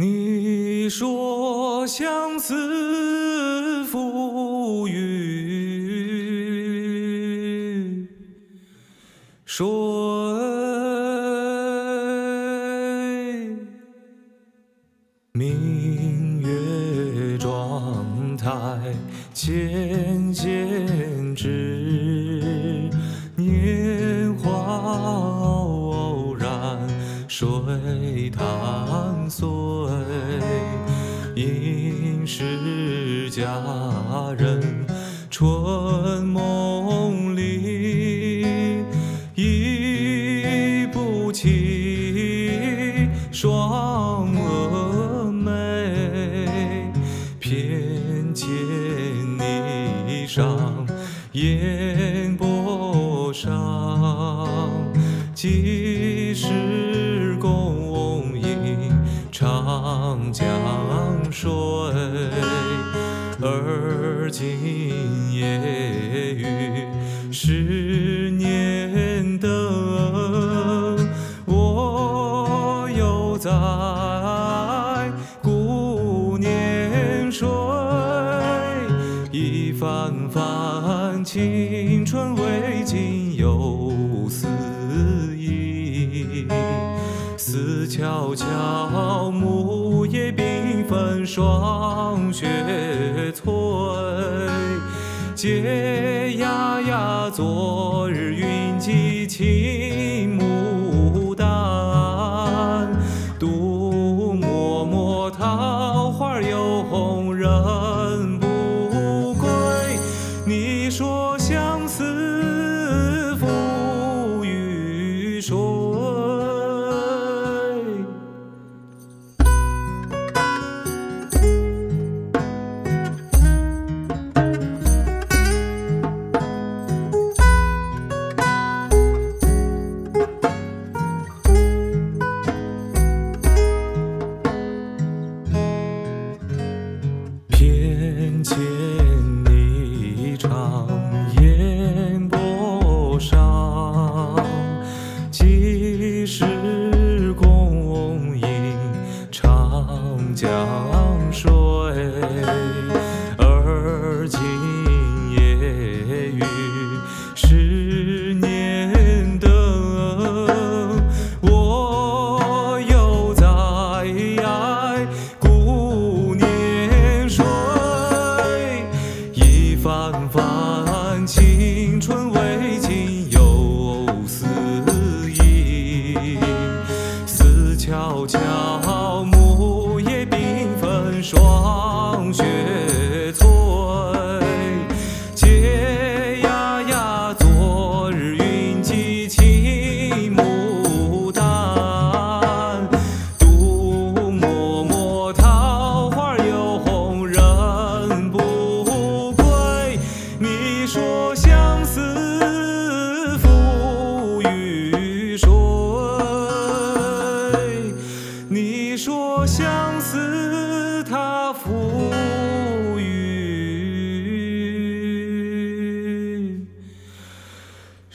你说相思赋予水，明月妆台浅浅知，年华偶然水堂碎。应是佳人春梦里，忆不起双蛾眉，偏见霓裳烟波上，几时长江？水，而今夜雨十年灯，我又在顾年水。一番番青春未尽又思忆，思悄悄木叶缤纷霜雪催，嗟呀呀，昨日云髻青牡丹，独默默桃花又红人。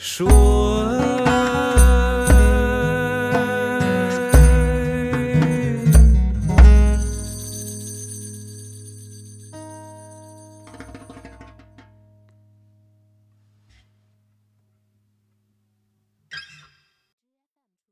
说